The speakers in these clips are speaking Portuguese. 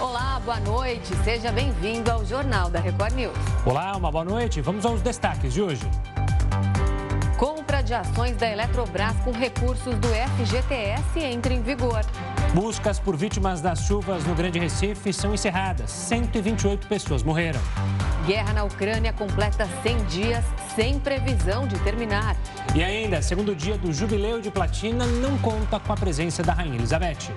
Olá, boa noite. Seja bem-vindo ao Jornal da Record News. Olá, uma boa noite. Vamos aos destaques de hoje. Compra de ações da Eletrobras com recursos do FGTS entra em vigor. Buscas por vítimas das chuvas no Grande Recife são encerradas. 128 pessoas morreram. Guerra na Ucrânia completa 100 dias sem previsão de terminar. E ainda, segundo dia do Jubileu de Platina, não conta com a presença da Rainha Elizabeth.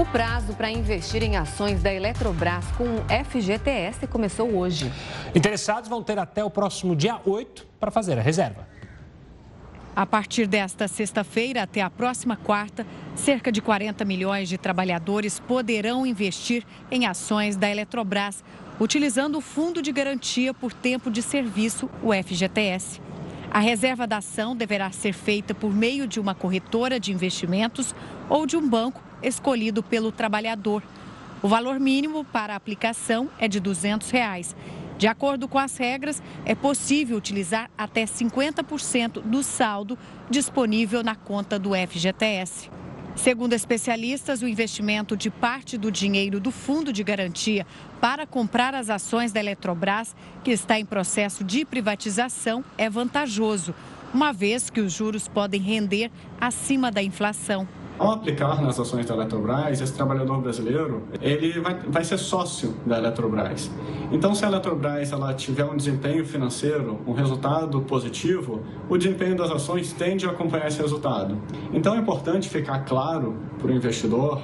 O prazo para investir em ações da Eletrobras com o FGTS começou hoje. Interessados vão ter até o próximo dia 8 para fazer a reserva. A partir desta sexta-feira até a próxima quarta, cerca de 40 milhões de trabalhadores poderão investir em ações da Eletrobras, utilizando o Fundo de Garantia por Tempo de Serviço, o FGTS. A reserva da ação deverá ser feita por meio de uma corretora de investimentos ou de um banco escolhido pelo trabalhador. O valor mínimo para a aplicação é de 200 reais. De acordo com as regras, é possível utilizar até 50% do saldo disponível na conta do FGTS. Segundo especialistas, o investimento de parte do dinheiro do Fundo de Garantia para comprar as ações da Eletrobras, que está em processo de privatização, é vantajoso, uma vez que os juros podem render acima da inflação. Ao aplicar nas ações da Eletrobras, esse trabalhador brasileiro ele vai, vai ser sócio da Eletrobras. Então, se a Eletrobras ela tiver um desempenho financeiro, um resultado positivo, o desempenho das ações tende a acompanhar esse resultado. Então, é importante ficar claro para o investidor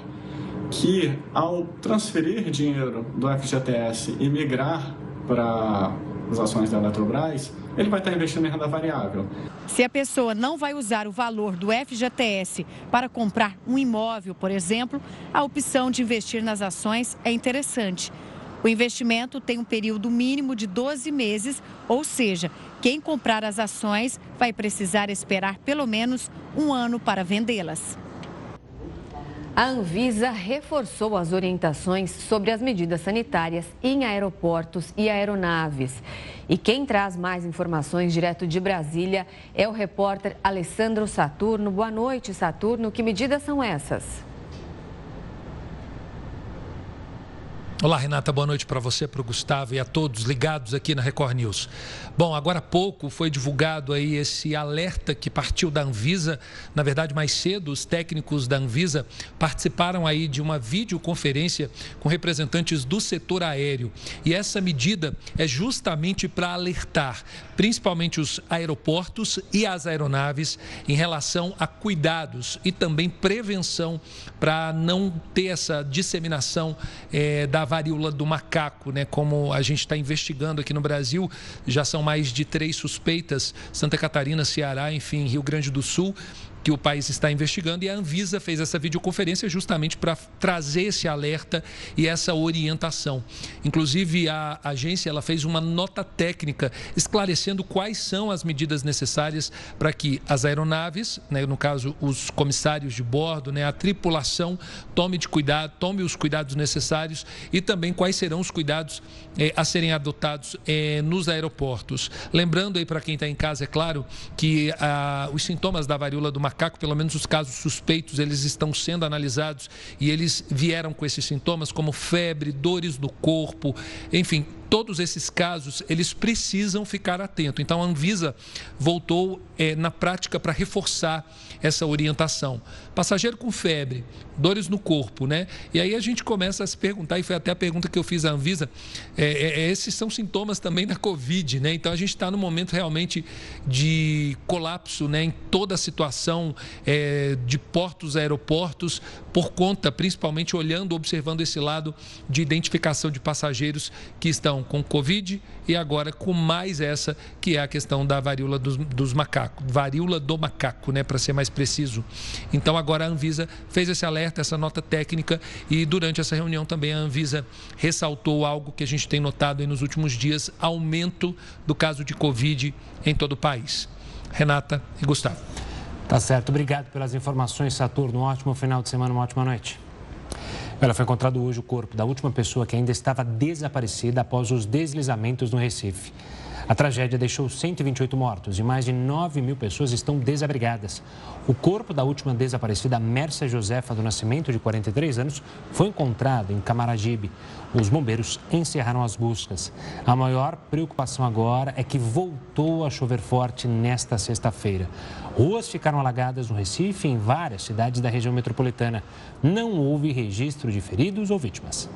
que ao transferir dinheiro do FGTS e migrar para as ações da Eletrobras, ele vai estar investindo em renda variável. Se a pessoa não vai usar o valor do FGTS para comprar um imóvel, por exemplo, a opção de investir nas ações é interessante. O investimento tem um período mínimo de 12 meses, ou seja, quem comprar as ações vai precisar esperar pelo menos um ano para vendê-las. A Anvisa reforçou as orientações sobre as medidas sanitárias em aeroportos e aeronaves. E quem traz mais informações direto de Brasília é o repórter Alessandro Saturno. Boa noite, Saturno. Que medidas são essas? Olá, Renata, boa noite para você, para o Gustavo e a todos ligados aqui na Record News. Bom, agora há pouco foi divulgado aí esse alerta que partiu da Anvisa. Na verdade, mais cedo, os técnicos da Anvisa participaram aí de uma videoconferência com representantes do setor aéreo. E essa medida é justamente para alertar, principalmente os aeroportos e as aeronaves, em relação a cuidados e também prevenção para não ter essa disseminação é, da varíola do macaco, né? Como a gente está investigando aqui no Brasil, já são mais de três suspeitas: Santa Catarina, Ceará, enfim, Rio Grande do Sul que o país está investigando e a Anvisa fez essa videoconferência justamente para trazer esse alerta e essa orientação. Inclusive a agência ela fez uma nota técnica esclarecendo quais são as medidas necessárias para que as aeronaves, né, no caso os comissários de bordo, né, a tripulação tome de cuidado, tome os cuidados necessários e também quais serão os cuidados eh, a serem adotados eh, nos aeroportos. Lembrando aí para quem está em casa, é claro, que ah, os sintomas da varíola do macaco macaco, pelo menos os casos suspeitos, eles estão sendo analisados e eles vieram com esses sintomas como febre, dores no corpo, enfim, todos esses casos, eles precisam ficar atentos. Então, a Anvisa voltou é, na prática para reforçar essa orientação. Passageiro com febre, dores no corpo, né? E aí a gente começa a se perguntar, e foi até a pergunta que eu fiz à Anvisa, é, é, esses são sintomas também da Covid, né? Então, a gente está no momento realmente de colapso, né? Em toda a situação de portos, aeroportos, por conta, principalmente olhando, observando esse lado de identificação de passageiros que estão com Covid e agora com mais essa, que é a questão da varíola dos, dos macacos, varíola do macaco, né, para ser mais preciso. Então agora a Anvisa fez esse alerta, essa nota técnica e durante essa reunião também a Anvisa ressaltou algo que a gente tem notado nos últimos dias, aumento do caso de Covid em todo o país. Renata e Gustavo. Tá certo. Obrigado pelas informações, Saturno. Um ótimo final de semana, uma ótima noite. Ela foi encontrado hoje o corpo da última pessoa que ainda estava desaparecida após os deslizamentos no Recife. A tragédia deixou 128 mortos e mais de 9 mil pessoas estão desabrigadas. O corpo da última desaparecida, Mércia Josefa do Nascimento, de 43 anos, foi encontrado em Camaragibe. Os bombeiros encerraram as buscas. A maior preocupação agora é que voltou a chover forte nesta sexta-feira. Ruas ficaram alagadas no Recife e em várias cidades da região metropolitana. Não houve registro de feridos ou vítimas.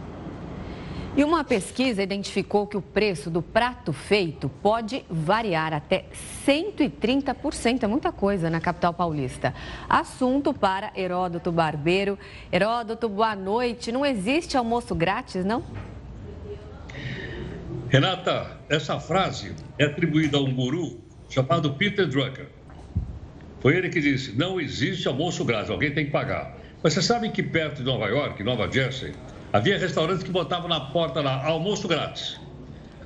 E uma pesquisa identificou que o preço do prato feito pode variar até 130%. É muita coisa na capital paulista. Assunto para Heródoto Barbeiro. Heródoto, boa noite. Não existe almoço grátis, não? Renata, essa frase é atribuída a um guru chamado Peter Drucker. Foi ele que disse: não existe almoço grátis, alguém tem que pagar. Mas você sabe que perto de Nova York, Nova Jersey, Havia restaurantes que botavam na porta lá, almoço grátis.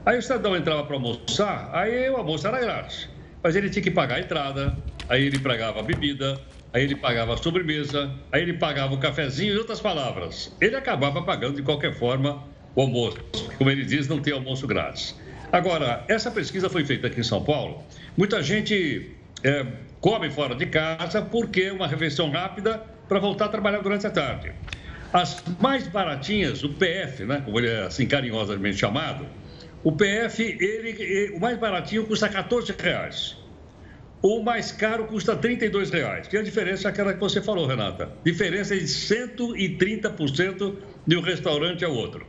Aí o cidadão entrava para almoçar, aí o almoço era grátis. Mas ele tinha que pagar a entrada, aí ele pagava a bebida, aí ele pagava a sobremesa, aí ele pagava o cafezinho, em outras palavras. Ele acabava pagando de qualquer forma o almoço. Como ele diz, não tem almoço grátis. Agora, essa pesquisa foi feita aqui em São Paulo. Muita gente é, come fora de casa porque é uma refeição rápida para voltar a trabalhar durante a tarde. As mais baratinhas, o PF, né, como ele é assim carinhosamente chamado, o PF, ele, o mais baratinho custa 14 reais. O mais caro custa 32 reais. Que a diferença é aquela que você falou, Renata. Diferença de 130% de um restaurante ao outro.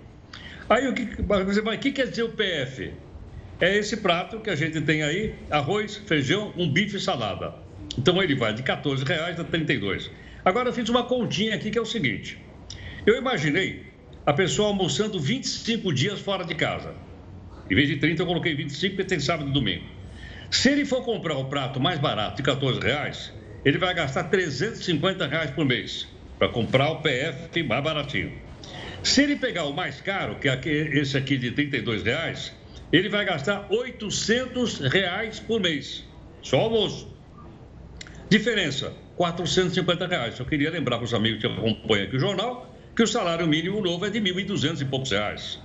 Aí o que, mas, o que quer dizer o PF? É esse prato que a gente tem aí, arroz, feijão, um bife e salada. Então ele vai de 14 reais a 32. Agora eu fiz uma continha aqui que é o seguinte. Eu imaginei a pessoa almoçando 25 dias fora de casa. Em vez de 30, eu coloquei 25 porque tem sábado e domingo. Se ele for comprar o prato mais barato de 14 reais, ele vai gastar 350 reais por mês para comprar o PF mais baratinho. Se ele pegar o mais caro, que é esse aqui de 32 reais, ele vai gastar 800 reais por mês. Só almoço. Diferença, 450 reais. Eu queria lembrar para os amigos que acompanham aqui o jornal que o salário mínimo novo é de R$ 1.200 e poucos reais.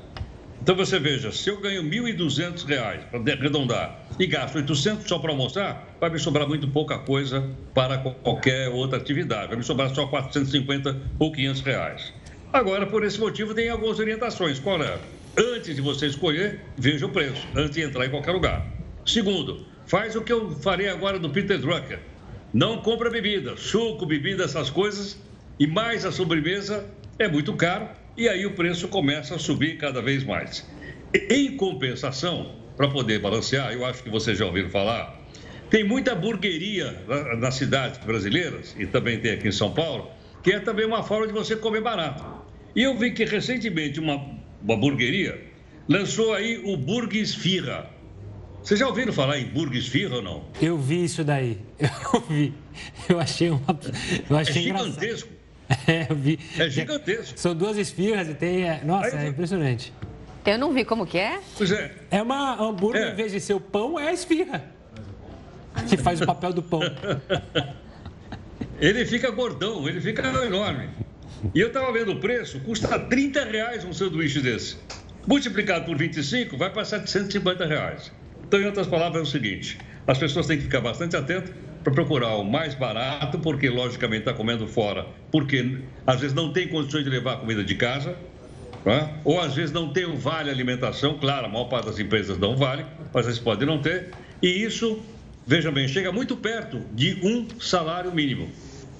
Então você veja, se eu ganho 1.200 reais para arredondar e gasto 800 só para almoçar, vai me sobrar muito pouca coisa para qualquer outra atividade. Vai me sobrar só 450 ou 500 reais. Agora, por esse motivo, tem algumas orientações. Qual é? Antes de você escolher, veja o preço, antes de entrar em qualquer lugar. Segundo, faz o que eu farei agora do Peter Drucker. Não compra bebida, suco, bebida, essas coisas, e mais a sobremesa é muito caro e aí o preço começa a subir cada vez mais. Em compensação, para poder balancear, eu acho que vocês já ouviram falar, tem muita burgueria nas cidades brasileiras, e também tem aqui em São Paulo, que é também uma forma de você comer barato. E eu vi que recentemente uma, uma burgueria lançou aí o Burgues Firra. Vocês já ouviram falar em Burgues Firra ou não? Eu vi isso daí. Eu vi. Eu achei uma. Eu achei é gigantesco. Engraçado. É, eu vi. É gigantesco. São duas esfirras e tem. É, nossa, Aí, é impressionante. Eu não vi como que é. Pois é. É uma hambúrguer, é. em vez de ser o pão, é a esfirra. Que faz o papel do pão. Ele fica gordão, ele fica enorme. E eu estava vendo o preço, custa 30 reais um sanduíche desse. Multiplicado por 25, vai para 750 reais. Então, em outras palavras, é o seguinte: as pessoas têm que ficar bastante atentas para procurar o mais barato, porque logicamente está comendo fora, porque às vezes não tem condições de levar comida de casa, né? ou às vezes não tem o vale alimentação, claro, a maior parte das empresas não vale, mas eles podem não ter, e isso, veja bem, chega muito perto de um salário mínimo,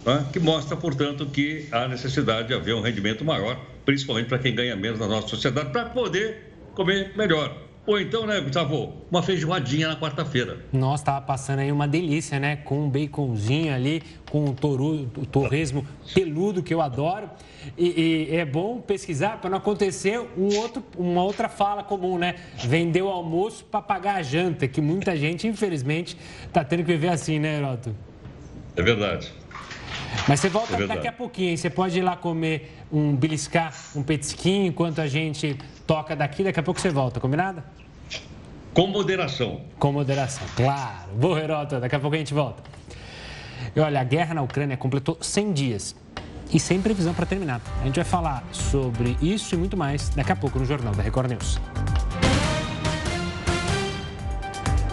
né? que mostra, portanto, que há necessidade de haver um rendimento maior, principalmente para quem ganha menos na nossa sociedade, para poder comer melhor. Ou então, né, Gustavo, uma feijoadinha na quarta-feira. Nossa, tava passando aí uma delícia, né? Com um baconzinho ali, com o, toru, o torresmo peludo, que eu adoro. E, e é bom pesquisar para não acontecer um outro, uma outra fala comum, né? Vender o almoço para pagar a janta, que muita gente, infelizmente, está tendo que viver assim, né, Heroto? É verdade. Mas você volta é daqui a pouquinho, hein? Você pode ir lá comer um beliscar, um petisquinho, enquanto a gente toca daqui, daqui a pouco você volta, combinado? Com moderação. Com moderação, claro. Boa, Herota, daqui a pouco a gente volta. E olha, a guerra na Ucrânia completou 100 dias e sem previsão para terminar. A gente vai falar sobre isso e muito mais daqui a pouco no Jornal da Record News.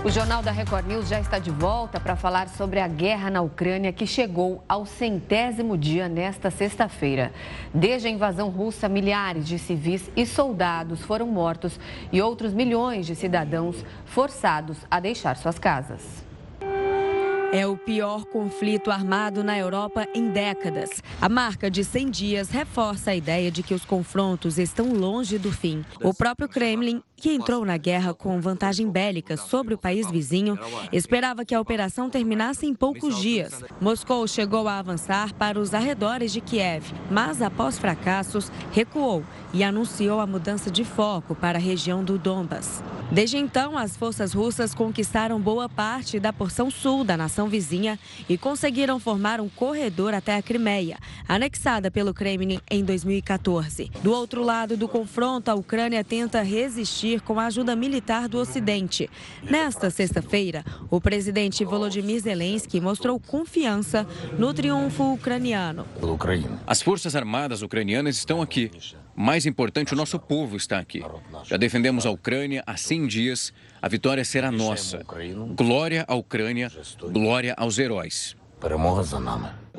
O Jornal da Record News já está de volta para falar sobre a guerra na Ucrânia que chegou ao centésimo dia nesta sexta-feira. Desde a invasão russa, milhares de civis e soldados foram mortos e outros milhões de cidadãos forçados a deixar suas casas. É o pior conflito armado na Europa em décadas. A marca de 100 dias reforça a ideia de que os confrontos estão longe do fim. O próprio Kremlin, que entrou na guerra com vantagem bélica sobre o país vizinho, esperava que a operação terminasse em poucos dias. Moscou chegou a avançar para os arredores de Kiev, mas após fracassos, recuou e anunciou a mudança de foco para a região do Donbas. Desde então, as forças russas conquistaram boa parte da porção sul da nação vizinha e conseguiram formar um corredor até a Crimeia, anexada pelo Kremlin em 2014. Do outro lado do confronto, a Ucrânia tenta resistir com a ajuda militar do Ocidente. Nesta sexta-feira, o presidente Volodymyr Zelensky mostrou confiança no triunfo ucraniano. As forças armadas ucranianas estão aqui. Mais importante, o nosso povo está aqui. Já defendemos a Ucrânia há 100 dias. A vitória será nossa. Glória à Ucrânia, glória aos heróis.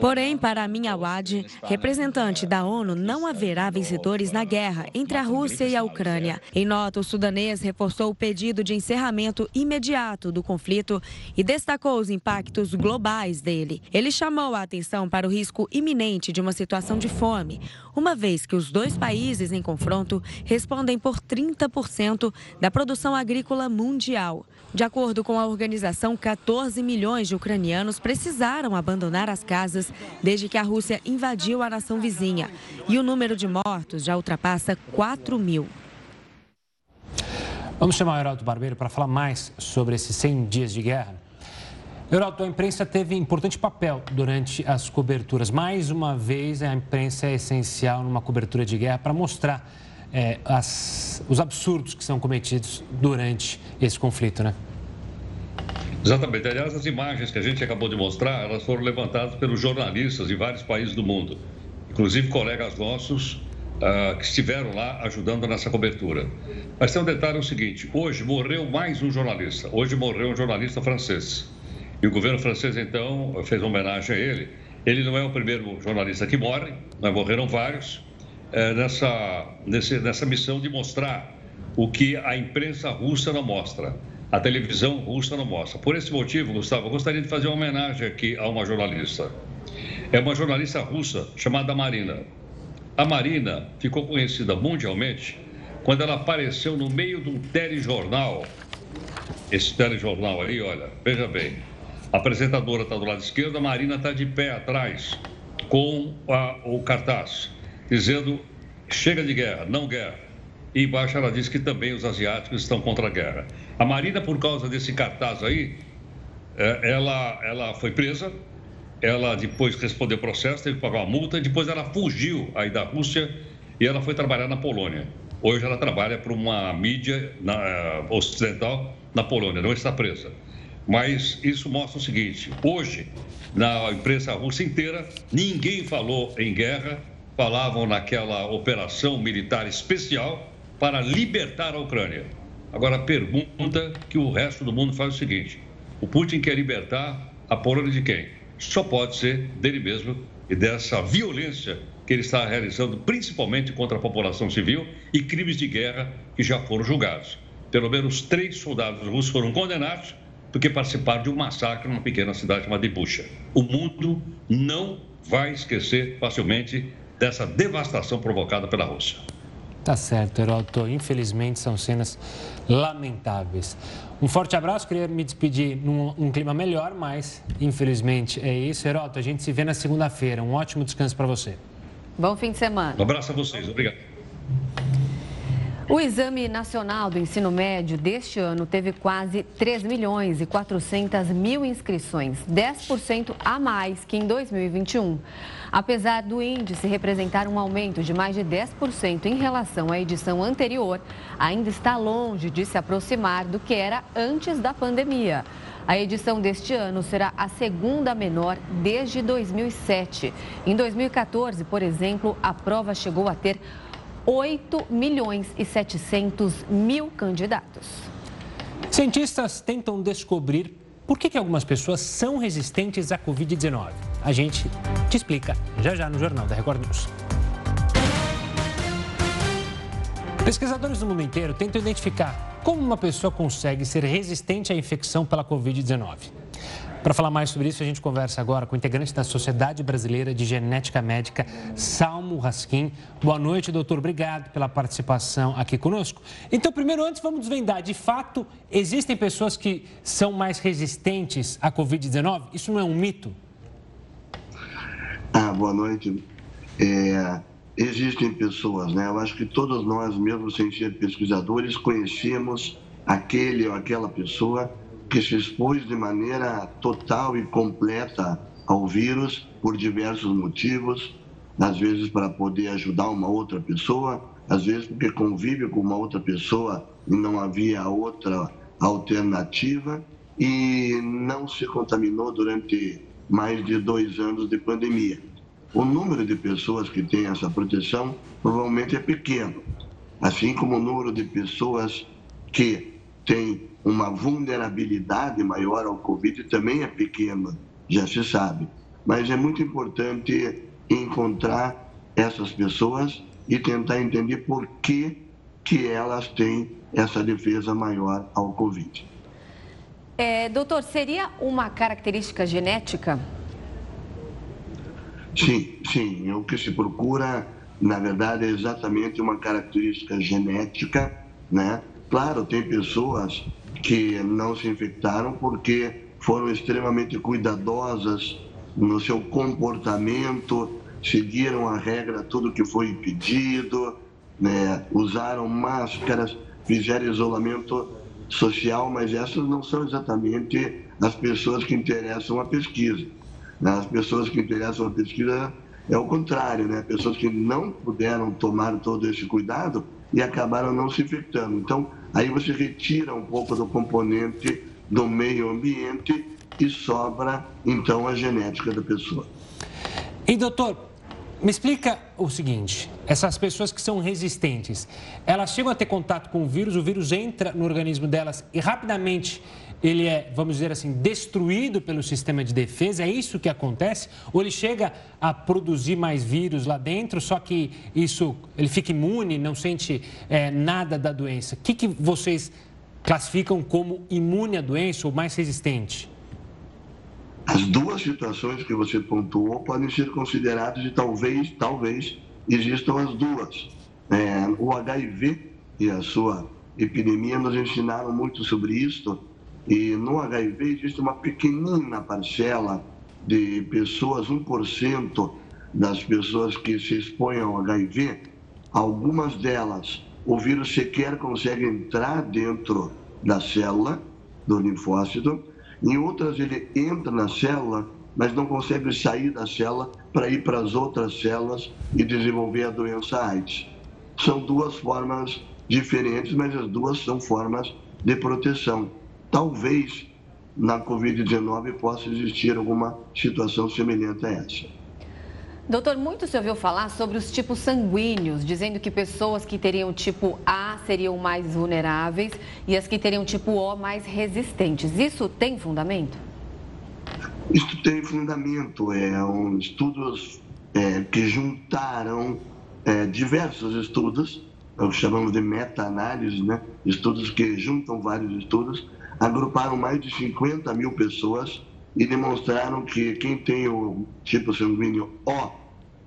Porém, para Amin Awad, representante da ONU, não haverá vencedores na guerra entre a Rússia e a Ucrânia. Em nota, o sudanês reforçou o pedido de encerramento imediato do conflito e destacou os impactos globais dele. Ele chamou a atenção para o risco iminente de uma situação de fome, uma vez que os dois países em confronto respondem por 30% da produção agrícola mundial. De acordo com a organização, 14 milhões de ucranianos precisaram abandonar as casas desde que a Rússia invadiu a nação vizinha. E o número de mortos já ultrapassa 4 mil. Vamos chamar o Heraldo Barbeiro para falar mais sobre esses 100 dias de guerra. Heraldo, a imprensa teve importante papel durante as coberturas. Mais uma vez, a imprensa é essencial numa cobertura de guerra para mostrar é, as, os absurdos que são cometidos durante esse conflito, né? Exatamente. Aliás, as imagens que a gente acabou de mostrar, elas foram levantadas pelos jornalistas de vários países do mundo, inclusive colegas nossos uh, que estiveram lá ajudando nessa cobertura. Mas tem um detalhe é o seguinte: hoje morreu mais um jornalista. Hoje morreu um jornalista francês. E o governo francês, então, fez homenagem a ele. Ele não é o primeiro jornalista que morre, mas morreram vários é, nessa, nesse, nessa missão de mostrar o que a imprensa russa não mostra, a televisão russa não mostra. Por esse motivo, Gustavo, eu gostaria de fazer uma homenagem aqui a uma jornalista. É uma jornalista russa chamada Marina. A Marina ficou conhecida mundialmente quando ela apareceu no meio de um telejornal. Esse telejornal aí, olha, veja bem. A apresentadora está do lado esquerdo, a Marina está de pé atrás com a, o cartaz dizendo chega de guerra, não guerra. E embaixo ela diz que também os asiáticos estão contra a guerra. A Marina, por causa desse cartaz aí, é, ela, ela foi presa, ela depois respondeu processo, teve que pagar uma multa, depois ela fugiu aí da Rússia e ela foi trabalhar na Polônia. Hoje ela trabalha para uma mídia na, uh, ocidental na Polônia, não está presa. Mas isso mostra o seguinte: hoje, na imprensa russa inteira, ninguém falou em guerra, falavam naquela operação militar especial para libertar a Ucrânia. Agora, a pergunta que o resto do mundo faz é o seguinte: o Putin quer libertar a Polônia de quem? Só pode ser dele mesmo e dessa violência que ele está realizando, principalmente contra a população civil e crimes de guerra que já foram julgados. Pelo menos três soldados russos foram condenados porque participaram de um massacre numa pequena cidade chamada Bucha. O mundo não vai esquecer facilmente dessa devastação provocada pela Rússia. Tá certo, Heroto. Infelizmente são cenas lamentáveis. Um forte abraço, queria me despedir num um clima melhor, mas infelizmente é isso. Heroto, a gente se vê na segunda-feira. Um ótimo descanso para você. Bom fim de semana. Um abraço a vocês, obrigado. O Exame Nacional do Ensino Médio deste ano teve quase 3 milhões e 400 mil inscrições, 10% a mais que em 2021. Apesar do índice representar um aumento de mais de 10% em relação à edição anterior, ainda está longe de se aproximar do que era antes da pandemia. A edição deste ano será a segunda menor desde 2007. Em 2014, por exemplo, a prova chegou a ter 8 milhões e 700 mil candidatos. Cientistas tentam descobrir por que, que algumas pessoas são resistentes à Covid-19. A gente te explica já já no Jornal da Record News. Pesquisadores do mundo inteiro tentam identificar como uma pessoa consegue ser resistente à infecção pela Covid-19. Para falar mais sobre isso, a gente conversa agora com o integrante da Sociedade Brasileira de Genética Médica, Salmo Raskin. Boa noite, doutor. Obrigado pela participação aqui conosco. Então, primeiro, antes, vamos desvendar. De fato, existem pessoas que são mais resistentes à Covid-19? Isso não é um mito? Ah, boa noite. É, existem pessoas, né? Eu acho que todos nós, mesmo sem ser pesquisadores, conhecemos aquele ou aquela pessoa que se expôs de maneira total e completa ao vírus por diversos motivos, às vezes para poder ajudar uma outra pessoa, às vezes porque convive com uma outra pessoa e não havia outra alternativa e não se contaminou durante mais de dois anos de pandemia. O número de pessoas que tem essa proteção provavelmente é pequeno, assim como o número de pessoas que têm uma vulnerabilidade maior ao Covid também é pequena, já se sabe. Mas é muito importante encontrar essas pessoas e tentar entender por que, que elas têm essa defesa maior ao Covid. É, doutor, seria uma característica genética? Sim, sim. O que se procura, na verdade, é exatamente uma característica genética, né? Claro, tem pessoas que não se infectaram porque foram extremamente cuidadosas no seu comportamento, seguiram a regra, tudo que foi pedido, né? usaram máscaras, fizeram isolamento social, mas essas não são exatamente as pessoas que interessam a pesquisa. Né? As pessoas que interessam a pesquisa é o contrário, né? Pessoas que não puderam tomar todo esse cuidado e acabaram não se infectando. Então, Aí você retira um pouco do componente do meio ambiente e sobra então a genética da pessoa. E doutor, me explica o seguinte: essas pessoas que são resistentes, elas chegam a ter contato com o vírus, o vírus entra no organismo delas e rapidamente ele é, vamos dizer assim, destruído pelo sistema de defesa? É isso que acontece? Ou ele chega a produzir mais vírus lá dentro, só que isso ele fica imune, não sente é, nada da doença? O que, que vocês classificam como imune à doença ou mais resistente? As duas situações que você pontuou podem ser consideradas e talvez, talvez existam as duas. É, o HIV e a sua epidemia nos ensinaram muito sobre isso e no HIV existe uma pequenina parcela de pessoas, 1% das pessoas que se expõem ao HIV, algumas delas o vírus sequer consegue entrar dentro da célula do linfócito, em outras ele entra na célula, mas não consegue sair da célula para ir para as outras células e desenvolver a doença AIDS. São duas formas diferentes, mas as duas são formas de proteção talvez na Covid-19 possa existir alguma situação semelhante a essa. Doutor, muito se ouviu falar sobre os tipos sanguíneos, dizendo que pessoas que teriam tipo A seriam mais vulneráveis e as que teriam tipo O mais resistentes. Isso tem fundamento? Isso tem fundamento. É um, estudos é, que juntaram é, diversos estudos, é o que chamamos de meta-análise, né? estudos que juntam vários estudos agruparam mais de 50 mil pessoas e demonstraram que quem tem o tipo sanguíneo O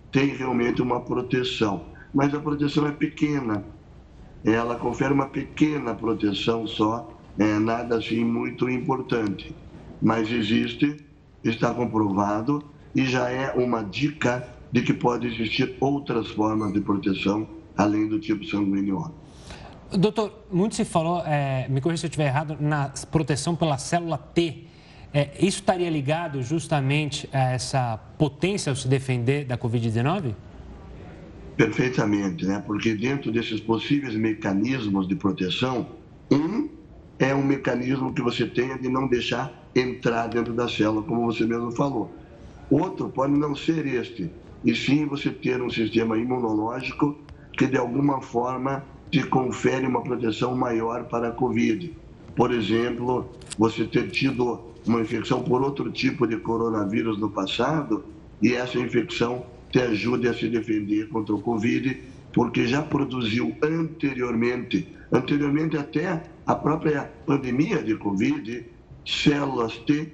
tem realmente uma proteção. Mas a proteção é pequena. Ela confere uma pequena proteção só, é nada assim muito importante. Mas existe, está comprovado e já é uma dica de que pode existir outras formas de proteção além do tipo sanguíneo O. Doutor, muito se falou, é, me corrija se eu estiver errado, na proteção pela célula T. É, isso estaria ligado justamente a essa potência ao se defender da Covid-19? Perfeitamente, né? Porque dentro desses possíveis mecanismos de proteção, um é um mecanismo que você tenha de não deixar entrar dentro da célula, como você mesmo falou. Outro pode não ser este, e sim você ter um sistema imunológico que de alguma forma te confere uma proteção maior para a Covid. Por exemplo, você ter tido uma infecção por outro tipo de coronavírus no passado e essa infecção te ajude a se defender contra o Covid, porque já produziu anteriormente, anteriormente até a própria pandemia de Covid, células T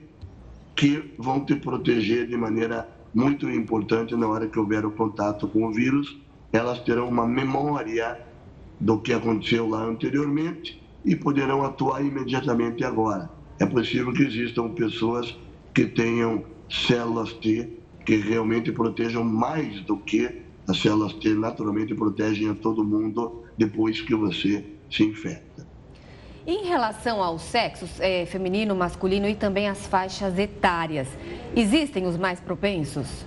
que vão te proteger de maneira muito importante na hora que houver o contato com o vírus. Elas terão uma memória do que aconteceu lá anteriormente e poderão atuar imediatamente agora. É possível que existam pessoas que tenham células T que realmente protejam mais do que as células T naturalmente protegem a todo mundo depois que você se infecta. Em relação aos sexos, é, feminino, masculino e também as faixas etárias, existem os mais propensos?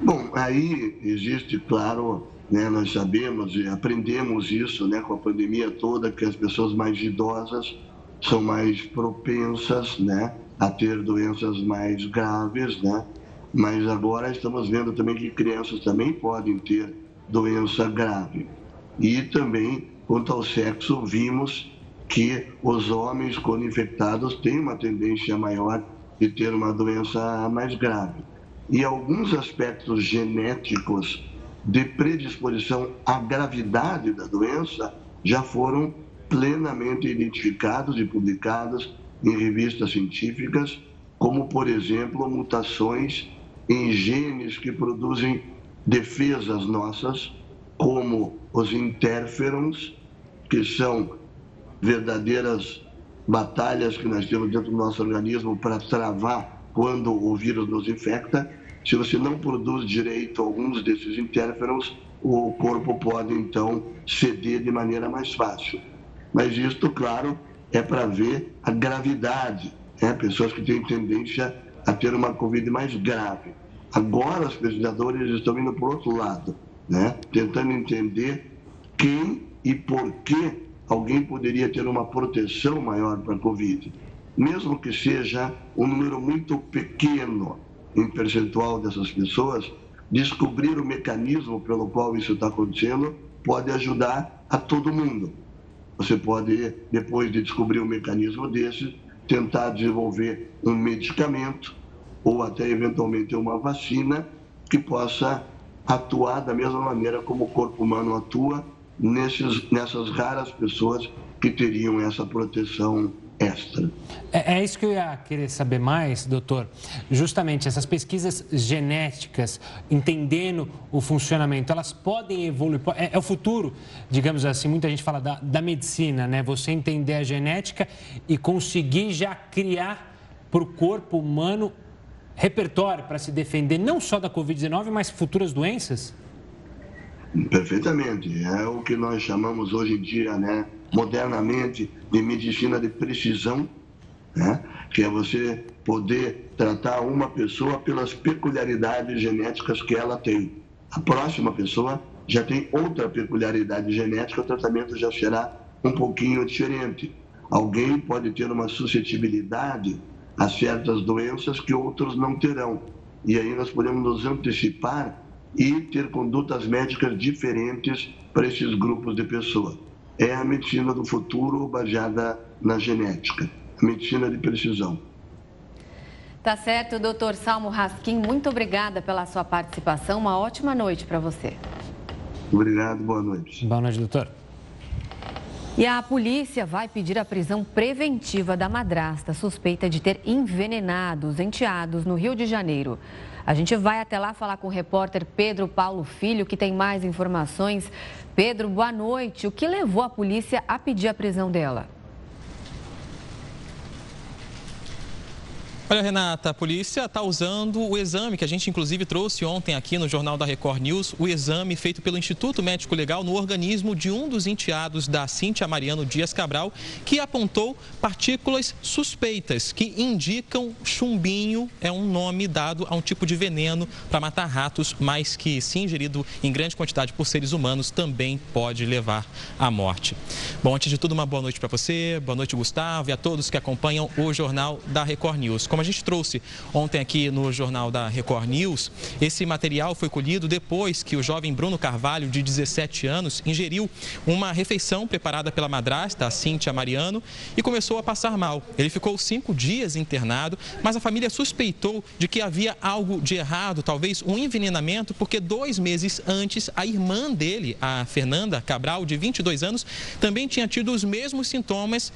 Bom, aí existe, claro, né, nós sabemos e aprendemos isso né, com a pandemia toda, que as pessoas mais idosas são mais propensas né, a ter doenças mais graves, né? Mas agora estamos vendo também que crianças também podem ter doença grave. E também, quanto ao sexo, vimos que os homens, quando infectados, têm uma tendência maior de ter uma doença mais grave. E alguns aspectos genéticos de predisposição à gravidade da doença já foram plenamente identificados e publicados em revistas científicas, como, por exemplo, mutações em genes que produzem defesas nossas, como os interferons, que são verdadeiras batalhas que nós temos dentro do nosso organismo para travar quando o vírus nos infecta. Se você não produz direito alguns desses interferons, o corpo pode então ceder de maneira mais fácil. Mas isto, claro, é para ver a gravidade. Né? Pessoas que têm tendência a ter uma Covid mais grave. Agora, os pesquisadores estão indo para o outro lado, né? tentando entender quem e por que alguém poderia ter uma proteção maior para a Covid. Mesmo que seja um número muito pequeno em percentual dessas pessoas, descobrir o mecanismo pelo qual isso está acontecendo pode ajudar a todo mundo. Você pode, depois de descobrir um mecanismo desse, tentar desenvolver um medicamento ou até eventualmente uma vacina que possa atuar da mesma maneira como o corpo humano atua nesses, nessas raras pessoas que teriam essa proteção extra. É, é, isso que eu ia querer saber mais, doutor. Justamente essas pesquisas genéticas, entendendo o funcionamento, elas podem evoluir. É, é o futuro, digamos assim. Muita gente fala da, da medicina, né? Você entender a genética e conseguir já criar para o corpo humano repertório para se defender não só da Covid-19, mas futuras doenças? Perfeitamente. É o que nós chamamos hoje em dia, né? Modernamente de medicina de precisão, né? que é você poder tratar uma pessoa pelas peculiaridades genéticas que ela tem. A próxima pessoa já tem outra peculiaridade genética, o tratamento já será um pouquinho diferente. Alguém pode ter uma suscetibilidade a certas doenças que outros não terão. E aí nós podemos nos antecipar e ter condutas médicas diferentes para esses grupos de pessoas é a medicina do futuro baseada na genética, a medicina de precisão. Tá certo, doutor Salmo Raskin, muito obrigada pela sua participação. Uma ótima noite para você. Obrigado, boa noite. Boa noite, doutor. E a polícia vai pedir a prisão preventiva da madrasta, suspeita de ter envenenado os enteados no Rio de Janeiro. A gente vai até lá falar com o repórter Pedro Paulo Filho, que tem mais informações. Pedro, boa noite. O que levou a polícia a pedir a prisão dela? Olha, Renata, a polícia está usando o exame que a gente inclusive trouxe ontem aqui no Jornal da Record News, o exame feito pelo Instituto Médico Legal no organismo de um dos enteados da Cíntia Mariano Dias Cabral, que apontou partículas suspeitas que indicam chumbinho, é um nome dado a um tipo de veneno para matar ratos, mas que, se ingerido em grande quantidade por seres humanos, também pode levar à morte. Bom, antes de tudo, uma boa noite para você, boa noite, Gustavo, e a todos que acompanham o Jornal da Record News. Como a gente trouxe ontem aqui no jornal da Record News, esse material foi colhido depois que o jovem Bruno Carvalho, de 17 anos, ingeriu uma refeição preparada pela madrasta, a Cíntia Mariano, e começou a passar mal. Ele ficou cinco dias internado, mas a família suspeitou de que havia algo de errado, talvez um envenenamento, porque dois meses antes, a irmã dele, a Fernanda Cabral, de 22 anos, também tinha tido os mesmos sintomas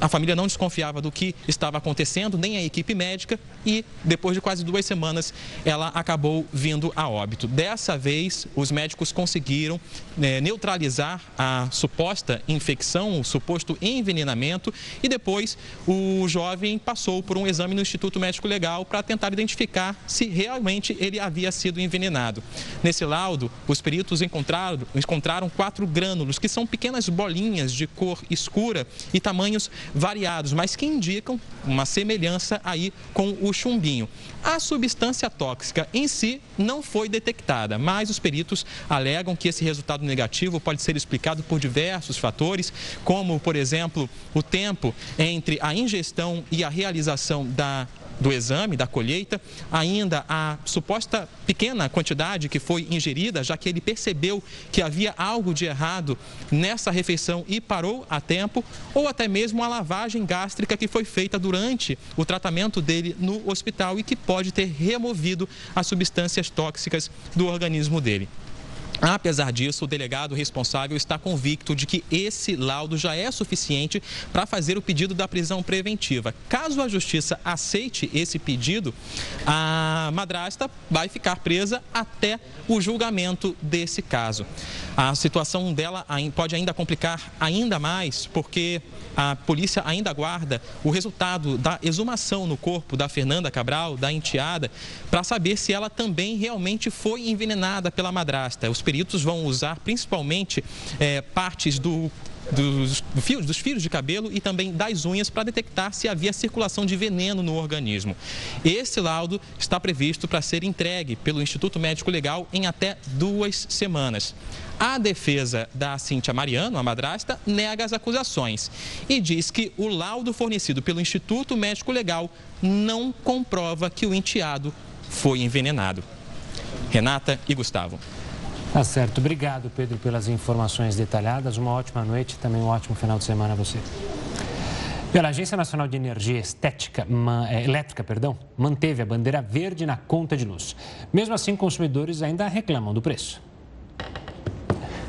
a família não desconfiava do que estava acontecendo, nem a equipe médica, e depois de quase duas semanas ela acabou vindo a óbito. Dessa vez, os médicos conseguiram né, neutralizar a suposta infecção, o suposto envenenamento, e depois o jovem passou por um exame no Instituto Médico Legal para tentar identificar se realmente ele havia sido envenenado. Nesse laudo, os peritos encontraram, encontraram quatro grânulos, que são pequenas bolinhas de cor escura e tamanhos variados, mas que indicam uma semelhança aí com o chumbinho. A substância tóxica em si não foi detectada, mas os peritos alegam que esse resultado negativo pode ser explicado por diversos fatores, como, por exemplo, o tempo entre a ingestão e a realização da do exame, da colheita, ainda a suposta pequena quantidade que foi ingerida, já que ele percebeu que havia algo de errado nessa refeição e parou a tempo, ou até mesmo a lavagem gástrica que foi feita durante o tratamento dele no hospital e que pode ter removido as substâncias tóxicas do organismo dele. Apesar disso, o delegado responsável está convicto de que esse laudo já é suficiente para fazer o pedido da prisão preventiva. Caso a justiça aceite esse pedido, a madrasta vai ficar presa até o julgamento desse caso. A situação dela pode ainda complicar ainda mais, porque a polícia ainda aguarda o resultado da exumação no corpo da Fernanda Cabral, da enteada, para saber se ela também realmente foi envenenada pela madrasta. Os peritos vão usar principalmente é, partes do dos, do fio, dos fios de cabelo e também das unhas para detectar se havia circulação de veneno no organismo. Esse laudo está previsto para ser entregue pelo Instituto Médico Legal em até duas semanas. A defesa da Cíntia Mariano, a madrasta, nega as acusações e diz que o laudo fornecido pelo Instituto Médico Legal não comprova que o enteado foi envenenado. Renata e Gustavo. Tá certo. Obrigado, Pedro, pelas informações detalhadas. Uma ótima noite e também um ótimo final de semana a você. Pela Agência Nacional de Energia Estética, é, Elétrica perdão, manteve a bandeira verde na conta de luz. Mesmo assim, consumidores ainda reclamam do preço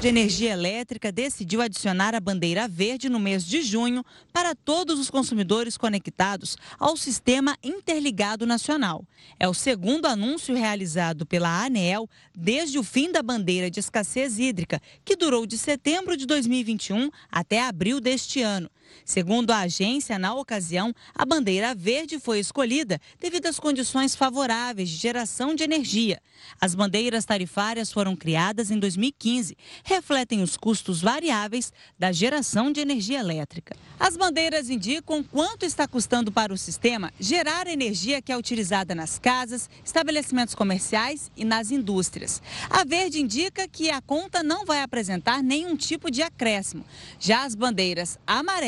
de Energia Elétrica decidiu adicionar a bandeira verde no mês de junho para todos os consumidores conectados ao Sistema Interligado Nacional. É o segundo anúncio realizado pela ANEEL desde o fim da bandeira de escassez hídrica, que durou de setembro de 2021 até abril deste ano. Segundo a agência, na ocasião, a bandeira verde foi escolhida devido às condições favoráveis de geração de energia. As bandeiras tarifárias foram criadas em 2015, refletem os custos variáveis da geração de energia elétrica. As bandeiras indicam quanto está custando para o sistema gerar energia que é utilizada nas casas, estabelecimentos comerciais e nas indústrias. A verde indica que a conta não vai apresentar nenhum tipo de acréscimo. Já as bandeiras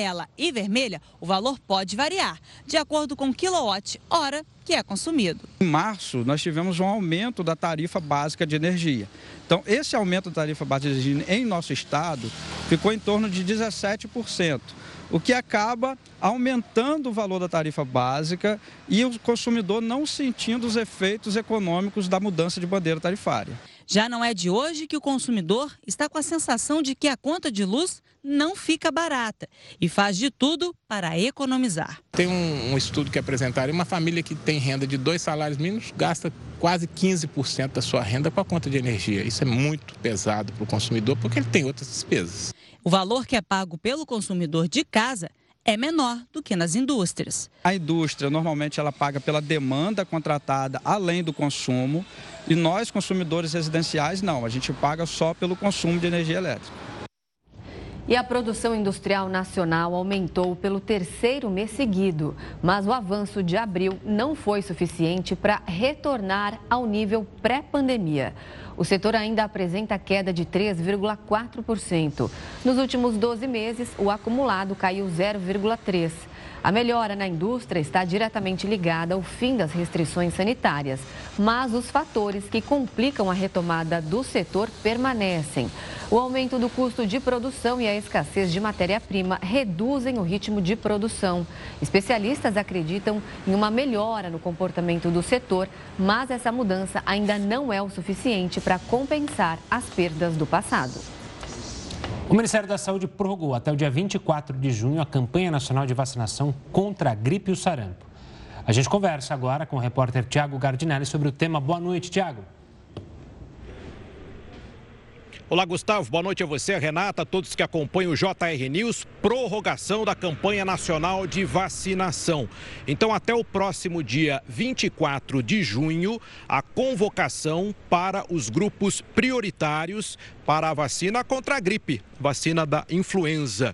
amarela e vermelha, o valor pode variar, de acordo com o quilowatt-hora que é consumido. Em março, nós tivemos um aumento da tarifa básica de energia. Então, esse aumento da tarifa básica de energia em nosso estado ficou em torno de 17% o que acaba aumentando o valor da tarifa básica e o consumidor não sentindo os efeitos econômicos da mudança de bandeira tarifária. Já não é de hoje que o consumidor está com a sensação de que a conta de luz não fica barata e faz de tudo para economizar. Tem um, um estudo que apresentaram, uma família que tem renda de dois salários mínimos gasta quase 15% da sua renda com a conta de energia. Isso é muito pesado para o consumidor porque ele tem outras despesas. O valor que é pago pelo consumidor de casa é menor do que nas indústrias. A indústria normalmente ela paga pela demanda contratada além do consumo e nós consumidores residenciais não, a gente paga só pelo consumo de energia elétrica. E a produção industrial nacional aumentou pelo terceiro mês seguido, mas o avanço de abril não foi suficiente para retornar ao nível pré-pandemia. O setor ainda apresenta queda de 3,4%. Nos últimos 12 meses, o acumulado caiu 0,3%. A melhora na indústria está diretamente ligada ao fim das restrições sanitárias, mas os fatores que complicam a retomada do setor permanecem. O aumento do custo de produção e a escassez de matéria-prima reduzem o ritmo de produção. Especialistas acreditam em uma melhora no comportamento do setor, mas essa mudança ainda não é o suficiente para compensar as perdas do passado. O Ministério da Saúde prorrogou até o dia 24 de junho a campanha nacional de vacinação contra a gripe e o sarampo. A gente conversa agora com o repórter Tiago Gardinelli sobre o tema. Boa noite, Tiago. Olá, Gustavo. Boa noite a você, Renata, a todos que acompanham o JR News. Prorrogação da campanha nacional de vacinação. Então, até o próximo dia 24 de junho, a convocação para os grupos prioritários para a vacina contra a gripe, vacina da influenza.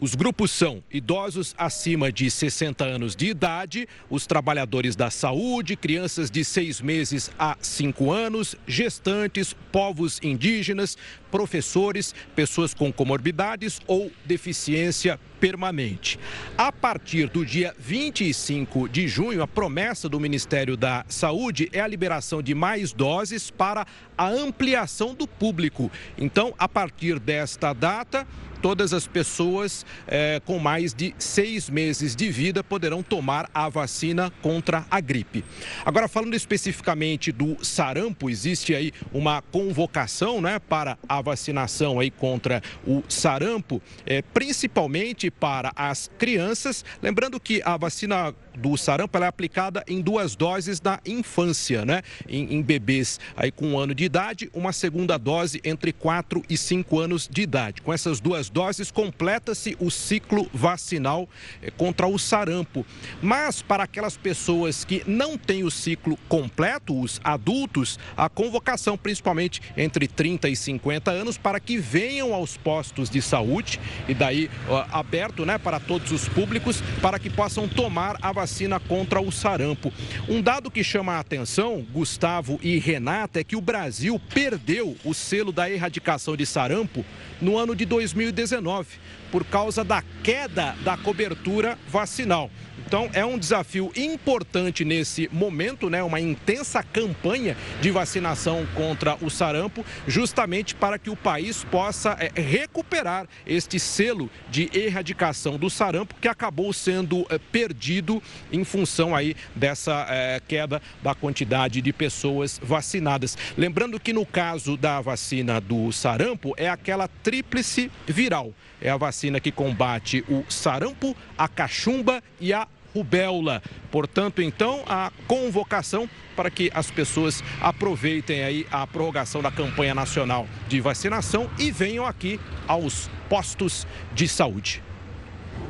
Os grupos são idosos acima de 60 anos de idade, os trabalhadores da saúde, crianças de 6 meses a 5 anos, gestantes, povos indígenas, professores, pessoas com comorbidades ou deficiência permanente. A partir do dia 25 de junho, a promessa do Ministério da Saúde é a liberação de mais doses para a ampliação do público. Então, a partir desta data, todas as pessoas é, com mais de seis meses de vida poderão tomar a vacina contra a gripe. Agora, falando especificamente do sarampo, existe aí uma convocação né, para a vacinação aí contra o sarampo, é, principalmente para as crianças. Lembrando que a vacina do sarampo é aplicada em duas doses na infância, né? Em, em, bebês aí com um ano de idade, uma segunda dose entre 4 e 5 anos de idade. Com essas duas doses, completa-se o ciclo vacinal eh, contra o sarampo. Mas para aquelas pessoas que não têm o ciclo completo, os adultos, a convocação, principalmente entre 30 e 50 anos, para que venham aos postos de saúde e daí ó, aberto né, para todos os públicos, para que possam tomar a vacina vacina contra o sarampo. Um dado que chama a atenção, Gustavo e Renata, é que o Brasil perdeu o selo da erradicação de sarampo no ano de 2019, por causa da queda da cobertura vacinal. Então é um desafio importante nesse momento, né? Uma intensa campanha de vacinação contra o sarampo, justamente para que o país possa é, recuperar este selo de erradicação do sarampo que acabou sendo é, perdido em função aí dessa é, queda da quantidade de pessoas vacinadas. Lembrando que no caso da vacina do sarampo é aquela tríplice viral. É a vacina que combate o sarampo, a cachumba e a rubéola. Portanto, então, a convocação para que as pessoas aproveitem aí a prorrogação da campanha nacional de vacinação e venham aqui aos postos de saúde.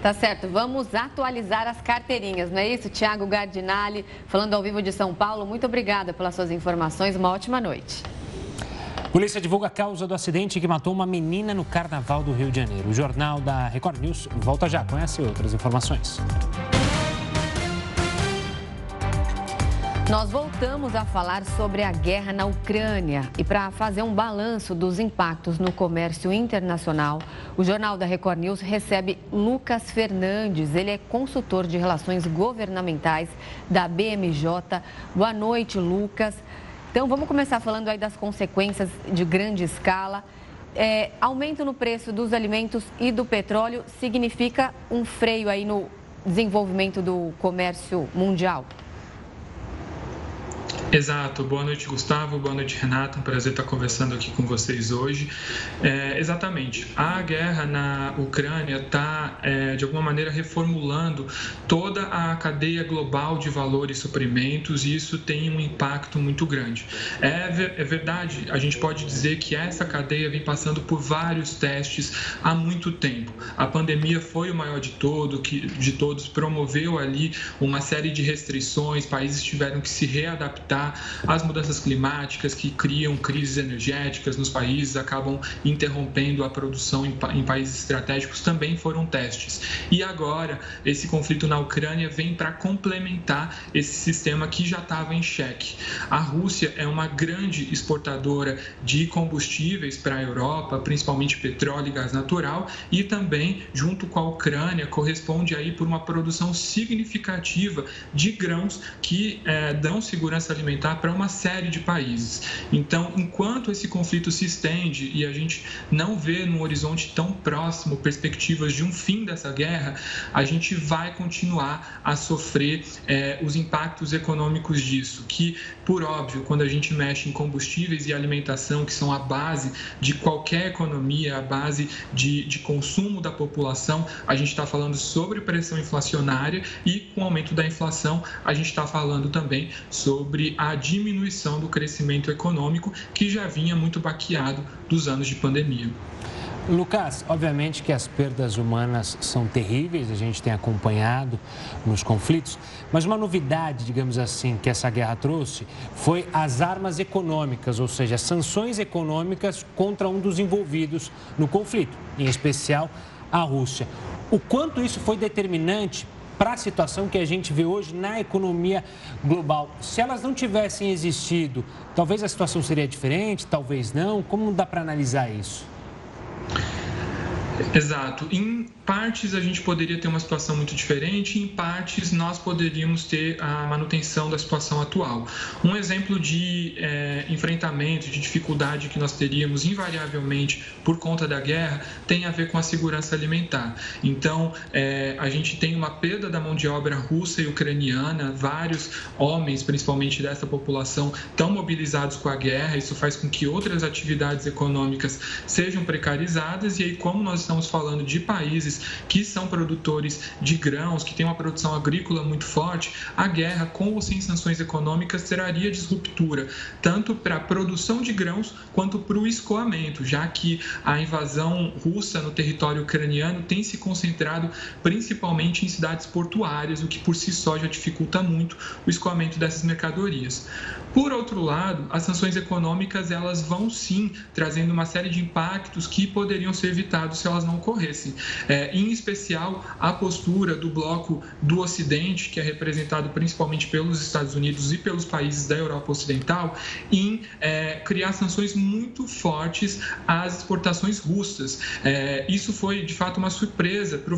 Tá certo, vamos atualizar as carteirinhas, não é isso? Tiago Gardinali, falando ao vivo de São Paulo, muito obrigada pelas suas informações, uma ótima noite. Polícia divulga a causa do acidente que matou uma menina no Carnaval do Rio de Janeiro. O jornal da Record News volta já, conhece outras informações. Nós voltamos a falar sobre a guerra na Ucrânia e para fazer um balanço dos impactos no comércio internacional, o Jornal da Record News recebe Lucas Fernandes. Ele é consultor de relações governamentais da BMJ. Boa noite, Lucas. Então, vamos começar falando aí das consequências de grande escala. É, aumento no preço dos alimentos e do petróleo significa um freio aí no desenvolvimento do comércio mundial? Exato. Boa noite, Gustavo. Boa noite, Renata. Um prazer estar conversando aqui com vocês hoje. É, exatamente. A guerra na Ucrânia está, é, de alguma maneira, reformulando toda a cadeia global de valores e suprimentos e isso tem um impacto muito grande. É, é verdade, a gente pode dizer que essa cadeia vem passando por vários testes há muito tempo. A pandemia foi o maior de todo, que de todos promoveu ali uma série de restrições, países tiveram que se readaptar enfrentar as mudanças climáticas que criam crises energéticas nos países, acabam interrompendo a produção em, países estratégicos, também foram testes. E agora, esse conflito na Ucrânia vem para complementar esse sistema que já estava em xeque. A Rússia é uma grande exportadora de combustíveis para a Europa, principalmente petróleo e gás natural, e também, junto com a Ucrânia, corresponde aí por uma produção significativa de grãos que é, dão segurança alimentar para uma série de países. Então, enquanto esse conflito se estende e a gente não vê no horizonte tão próximo perspectivas de um fim dessa guerra, a gente vai continuar a sofrer é, os impactos econômicos disso, que, por óbvio, quando a gente mexe em combustíveis e alimentação, que são a base de qualquer economia, a base de, de consumo da população, a gente está falando sobre pressão inflacionária e, com o aumento da inflação, a gente está falando também sobre a diminuição do crescimento econômico, que já vinha muito baqueado dos anos de pandemia. Lucas, obviamente que as perdas humanas são terríveis, a gente tem acompanhado nos conflitos, mas uma novidade, digamos assim, que essa guerra trouxe foi as armas econômicas, ou seja, sanções econômicas contra um dos envolvidos no conflito, em especial a Rússia. O quanto isso foi determinante para a situação que a gente vê hoje na economia global. Se elas não tivessem existido, talvez a situação seria diferente, talvez não. Como dá para analisar isso? Exato. Em partes a gente poderia ter uma situação muito diferente, em partes nós poderíamos ter a manutenção da situação atual. Um exemplo de é, enfrentamento, de dificuldade que nós teríamos invariavelmente por conta da guerra tem a ver com a segurança alimentar. Então, é, a gente tem uma perda da mão de obra russa e ucraniana, vários homens, principalmente dessa população, estão mobilizados com a guerra, isso faz com que outras atividades econômicas sejam precarizadas, e aí, como nós estamos falando de países que são produtores de grãos, que têm uma produção agrícola muito forte, a guerra, com ou sem sanções econômicas, traria disruptura, tanto para a produção de grãos quanto para o escoamento, já que a invasão russa no território ucraniano tem se concentrado principalmente em cidades portuárias, o que por si só já dificulta muito o escoamento dessas mercadorias. Por outro lado, as sanções econômicas elas vão sim trazendo uma série de impactos que poderiam ser evitados se elas não ocorressem. É, em especial, a postura do bloco do Ocidente, que é representado principalmente pelos Estados Unidos e pelos países da Europa Ocidental, em é, criar sanções muito fortes às exportações russas. É, isso foi, de fato, uma surpresa para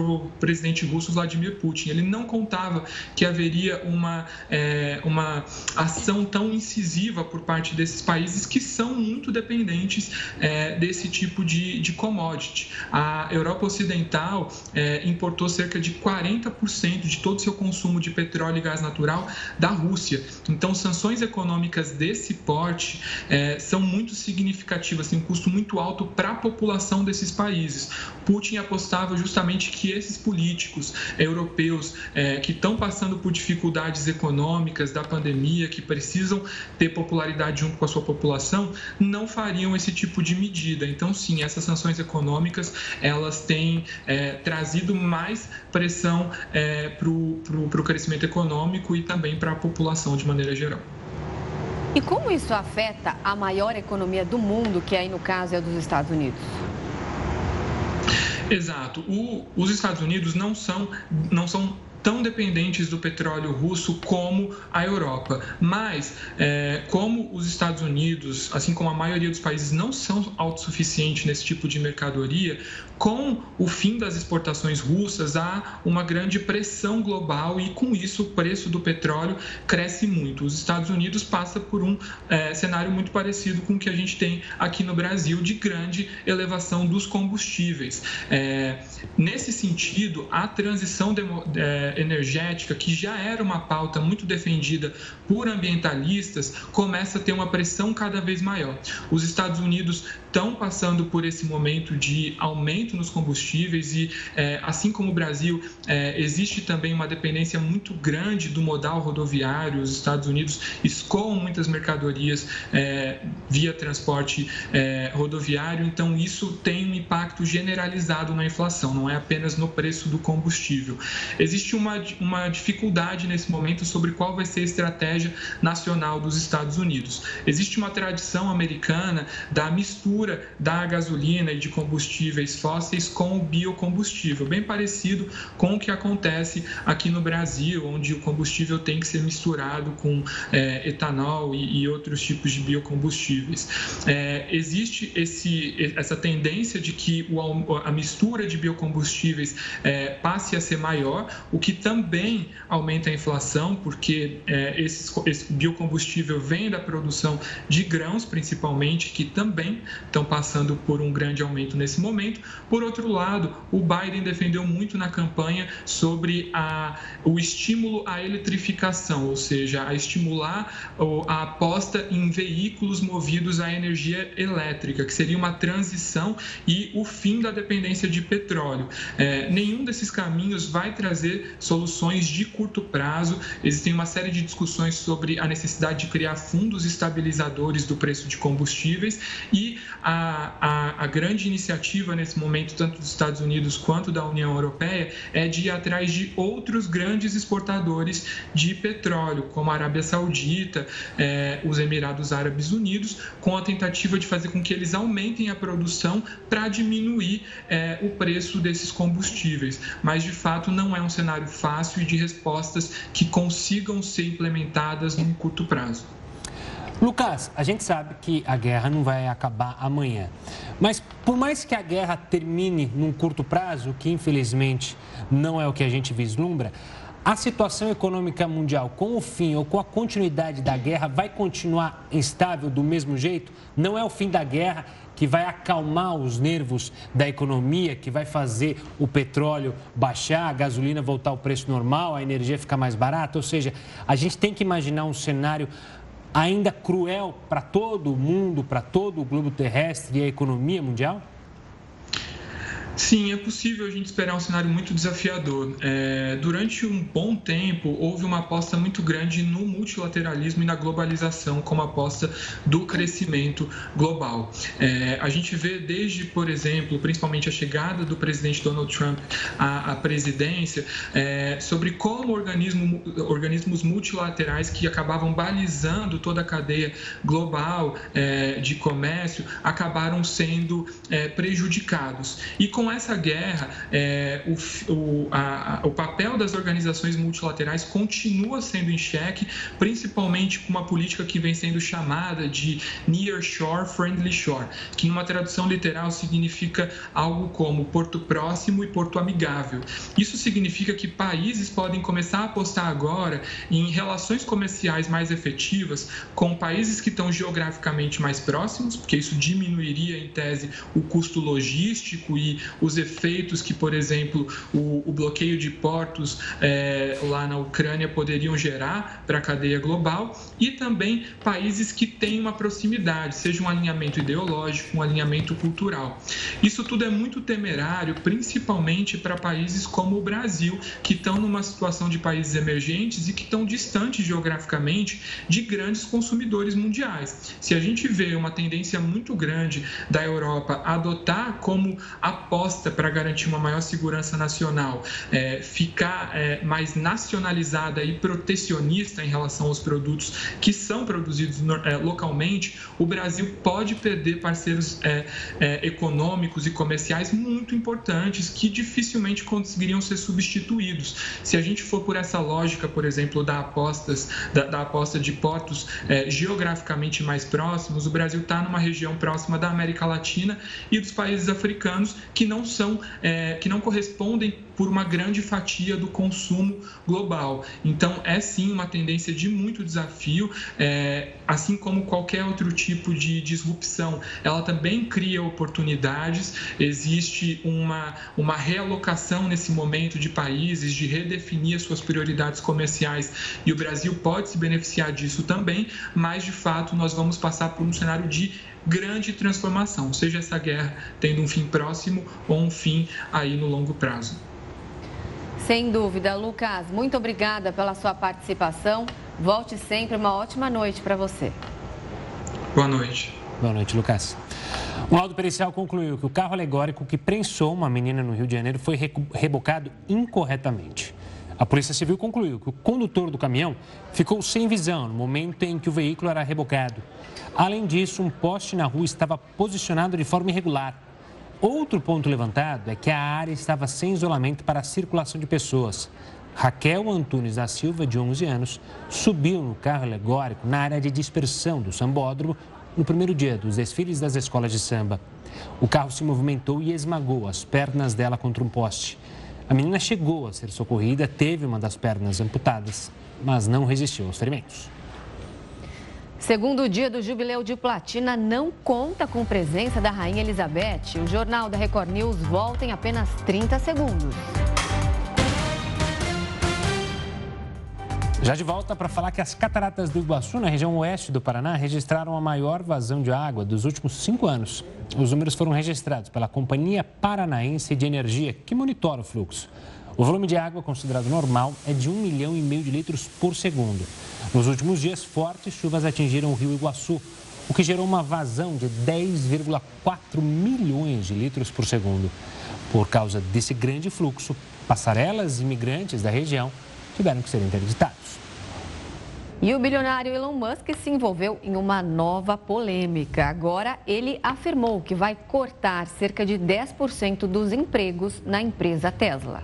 o presidente russo Vladimir Putin. Ele não contava que haveria uma, é, uma ação tão incisiva por parte desses países que são muito dependentes é, desse tipo de, de commodity. A Europa Ocidental é, importou cerca de 40% de todo o seu consumo de petróleo e gás natural da Rússia. Então, sanções econômicas desse porte é, são muito significativas, têm um custo muito alto para a população desses países. Putin apostava justamente que esses políticos europeus é, que estão passando por dificuldades econômicas da pandemia, que precisam ter popularidade junto com a sua população, não fariam esse tipo de medida. Então, sim, essas sanções econômicas elas têm é, trazido mais pressão é, para o crescimento econômico e também para a população de maneira geral. E como isso afeta a maior economia do mundo, que aí no caso é a dos Estados Unidos? Exato. O, os Estados Unidos não são, não são dependentes do petróleo russo como a Europa. Mas, é, como os Estados Unidos, assim como a maioria dos países, não são autossuficientes nesse tipo de mercadoria, com o fim das exportações russas, há uma grande pressão global e, com isso, o preço do petróleo cresce muito. Os Estados Unidos passa por um é, cenário muito parecido com o que a gente tem aqui no Brasil, de grande elevação dos combustíveis. É, nesse sentido, a transição de, é, energética, que já era uma pauta muito defendida por ambientalistas, começa a ter uma pressão cada vez maior. Os Estados Unidos estão passando por esse momento de aumento nos combustíveis e, é, assim como o Brasil, é, existe também uma dependência muito grande do modal rodoviário. Os Estados Unidos escoam muitas mercadorias é, via transporte é, rodoviário, então isso tem um impacto generalizado na inflação, não é apenas no preço do combustível. Existe uma, uma dificuldade nesse momento sobre qual vai ser a estratégia nacional dos Estados Unidos. Existe uma tradição americana da mistura da gasolina e de combustíveis fósseis com o biocombustível, bem parecido com o que acontece aqui no Brasil, onde o combustível tem que ser misturado com é, etanol e, e, outros tipos de biocombustíveis. É, existe esse, essa tendência de que o, a mistura de biocombustíveis é, passe a ser maior, o que também aumenta a inflação, porque é, esse, esse biocombustível vem da produção de grãos, principalmente, que também estão passando por um grande aumento nesse momento. Por outro lado, o Biden defendeu muito na campanha sobre a, o estímulo à eletrificação, ou seja, a estimular a aposta em veículos movidos à energia elétrica, que seria uma transição e o fim da dependência de petróleo. É, nenhum desses caminhos vai trazer soluções de curto prazo. Existem uma série de discussões sobre a necessidade de criar fundos estabilizadores do preço de combustíveis e a, a, a grande iniciativa nesse momento, tanto dos Estados Unidos quanto da União Europeia, é de ir atrás de outros grandes exportadores de petróleo, como a Arábia Saudita, é, os Emirados Árabes Unidos, com a tentativa de fazer com que eles aumentem a produção para diminuir é, o preço desses combustíveis. Mas, de fato, não é um cenário fácil e de respostas que consigam ser implementadas num curto prazo. Lucas, a gente sabe que a guerra não vai acabar amanhã. Mas por mais que a guerra termine num curto prazo, que infelizmente não é o que a gente vislumbra, a situação econômica mundial, com o fim ou com a continuidade da guerra, vai continuar instável do mesmo jeito? Não é o fim da guerra que vai acalmar os nervos da economia, que vai fazer o petróleo baixar, a gasolina voltar ao preço normal, a energia ficar mais barata? Ou seja, a gente tem que imaginar um cenário ainda cruel para todo o mundo, para todo o globo terrestre e a economia mundial? Sim, é possível a gente esperar um cenário muito desafiador. É, durante um bom tempo, houve uma aposta muito grande no multilateralismo e na globalização como aposta do crescimento global. É, a gente vê desde, por exemplo, principalmente a chegada do presidente Donald Trump à, à presidência, é, sobre como organismo, organismos multilaterais que acabavam balizando toda a cadeia global é, de comércio acabaram sendo é, prejudicados. E com com essa guerra, é, o, o, a, o papel das organizações multilaterais continua sendo em xeque, principalmente com uma política que vem sendo chamada de Near Shore Friendly Shore, que numa tradução literal significa algo como porto próximo e porto amigável. Isso significa que países podem começar a apostar agora em relações comerciais mais efetivas com países que estão geograficamente mais próximos, porque isso diminuiria, em tese, o custo logístico e os efeitos que, por exemplo, o, o bloqueio de portos é, lá na Ucrânia poderiam gerar para a cadeia global e também países que têm uma proximidade, seja um alinhamento ideológico, um alinhamento cultural. Isso tudo é muito temerário, principalmente para países como o Brasil, que estão numa situação de países emergentes e que estão distantes geograficamente de grandes consumidores mundiais. Se a gente vê uma tendência muito grande da Europa adotar como aposta proposta para garantir uma maior segurança nacional é, ficar é, mais nacionalizada e protecionista em relação aos produtos que são produzidos é, localmente, o Brasil pode perder parceiros é, é, econômicos e comerciais muito importantes que dificilmente conseguiriam ser substituídos. Se a gente for por essa lógica, por exemplo, da, apostas, da, da aposta de portos é, geograficamente mais próximos, o Brasil está numa região próxima da América Latina e dos países africanos que não são, é, que não correspondem por uma grande fatia do consumo global. Então, é sim uma tendência de muito desafio, é, assim como qualquer outro tipo de disrupção, ela também cria oportunidades. Existe uma, uma realocação nesse momento de países, de redefinir as suas prioridades comerciais, e o Brasil pode se beneficiar disso também, mas de fato nós vamos passar por um cenário de grande transformação, seja essa guerra tendo um fim próximo ou um fim aí no longo prazo. Sem dúvida, Lucas, muito obrigada pela sua participação. Volte sempre, uma ótima noite para você. Boa noite. Boa noite, Lucas. Um laudo pericial concluiu que o carro alegórico que prensou uma menina no Rio de Janeiro foi rebocado incorretamente. A Polícia Civil concluiu que o condutor do caminhão ficou sem visão no momento em que o veículo era rebocado. Além disso, um poste na rua estava posicionado de forma irregular. Outro ponto levantado é que a área estava sem isolamento para a circulação de pessoas. Raquel Antunes da Silva, de 11 anos, subiu no carro alegórico na área de dispersão do sambódromo no primeiro dia dos desfiles das escolas de samba. O carro se movimentou e esmagou as pernas dela contra um poste. A menina chegou a ser socorrida, teve uma das pernas amputadas, mas não resistiu aos ferimentos. Segundo dia do Jubileu de Platina não conta com presença da Rainha Elizabeth. O Jornal da Record News volta em apenas 30 segundos. Já de volta para falar que as cataratas do Iguaçu, na região oeste do Paraná, registraram a maior vazão de água dos últimos cinco anos. Os números foram registrados pela Companhia Paranaense de Energia, que monitora o fluxo. O volume de água considerado normal é de 1 milhão e meio de litros por segundo. Nos últimos dias, fortes chuvas atingiram o rio Iguaçu, o que gerou uma vazão de 10,4 milhões de litros por segundo. Por causa desse grande fluxo, passarelas e imigrantes da região tiveram que ser interditados. E o bilionário Elon Musk se envolveu em uma nova polêmica. Agora, ele afirmou que vai cortar cerca de 10% dos empregos na empresa Tesla.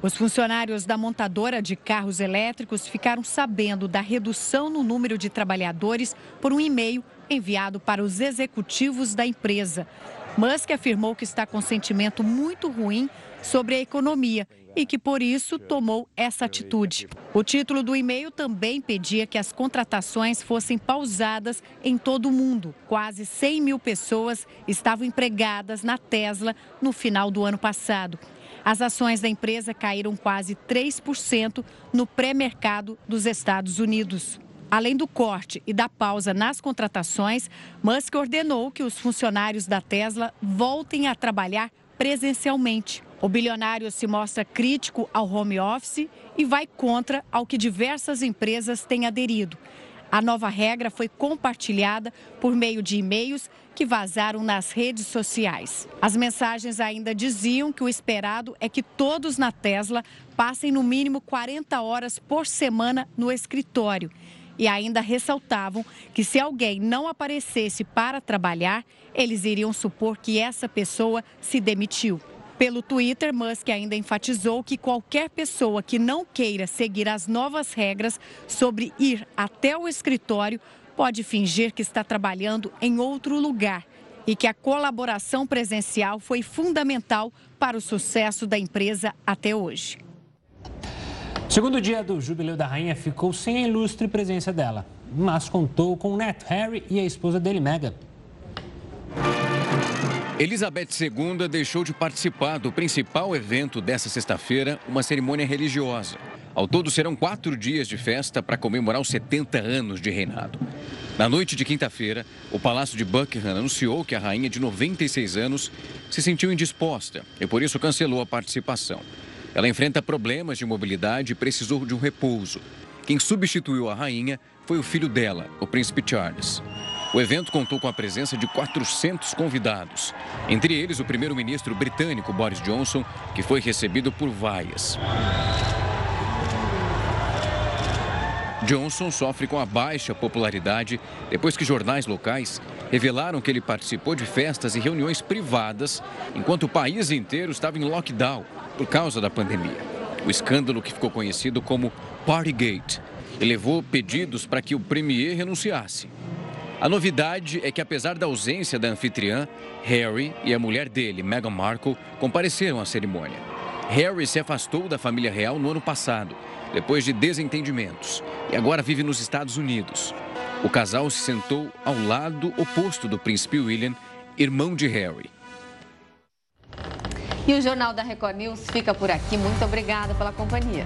Os funcionários da montadora de carros elétricos ficaram sabendo da redução no número de trabalhadores por um e-mail enviado para os executivos da empresa. Musk afirmou que está com sentimento muito ruim sobre a economia e que por isso tomou essa atitude. O título do e-mail também pedia que as contratações fossem pausadas em todo o mundo. Quase 100 mil pessoas estavam empregadas na Tesla no final do ano passado. As ações da empresa caíram quase 3% no pré-mercado dos Estados Unidos. Além do corte e da pausa nas contratações, Musk ordenou que os funcionários da Tesla voltem a trabalhar presencialmente. O bilionário se mostra crítico ao home office e vai contra ao que diversas empresas têm aderido. A nova regra foi compartilhada por meio de e-mails que vazaram nas redes sociais. As mensagens ainda diziam que o esperado é que todos na Tesla passem no mínimo 40 horas por semana no escritório. E ainda ressaltavam que se alguém não aparecesse para trabalhar, eles iriam supor que essa pessoa se demitiu. Pelo Twitter, Musk ainda enfatizou que qualquer pessoa que não queira seguir as novas regras sobre ir até o escritório pode fingir que está trabalhando em outro lugar e que a colaboração presencial foi fundamental para o sucesso da empresa até hoje. Segundo dia do Jubileu da Rainha ficou sem a ilustre presença dela, mas contou com o neto Harry e a esposa dele, Meghan. Elizabeth II deixou de participar do principal evento dessa sexta-feira, uma cerimônia religiosa. Ao todo, serão quatro dias de festa para comemorar os 70 anos de reinado. Na noite de quinta-feira, o Palácio de Buckingham anunciou que a rainha de 96 anos se sentiu indisposta e por isso cancelou a participação. Ela enfrenta problemas de mobilidade e precisou de um repouso. Quem substituiu a rainha foi o filho dela, o príncipe Charles. O evento contou com a presença de 400 convidados, entre eles o primeiro-ministro britânico Boris Johnson, que foi recebido por vaias. Johnson sofre com a baixa popularidade depois que jornais locais revelaram que ele participou de festas e reuniões privadas enquanto o país inteiro estava em lockdown por causa da pandemia. O escândalo que ficou conhecido como Partygate elevou pedidos para que o premier renunciasse. A novidade é que, apesar da ausência da anfitriã, Harry e a mulher dele, Meghan Markle, compareceram à cerimônia. Harry se afastou da família real no ano passado, depois de desentendimentos, e agora vive nos Estados Unidos. O casal se sentou ao lado oposto do príncipe William, irmão de Harry. E o Jornal da Record News fica por aqui. Muito obrigada pela companhia.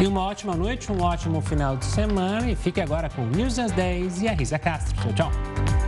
E uma ótima noite, um ótimo final de semana. E fique agora com News às 10 e a Risa Castro. Tchau, tchau.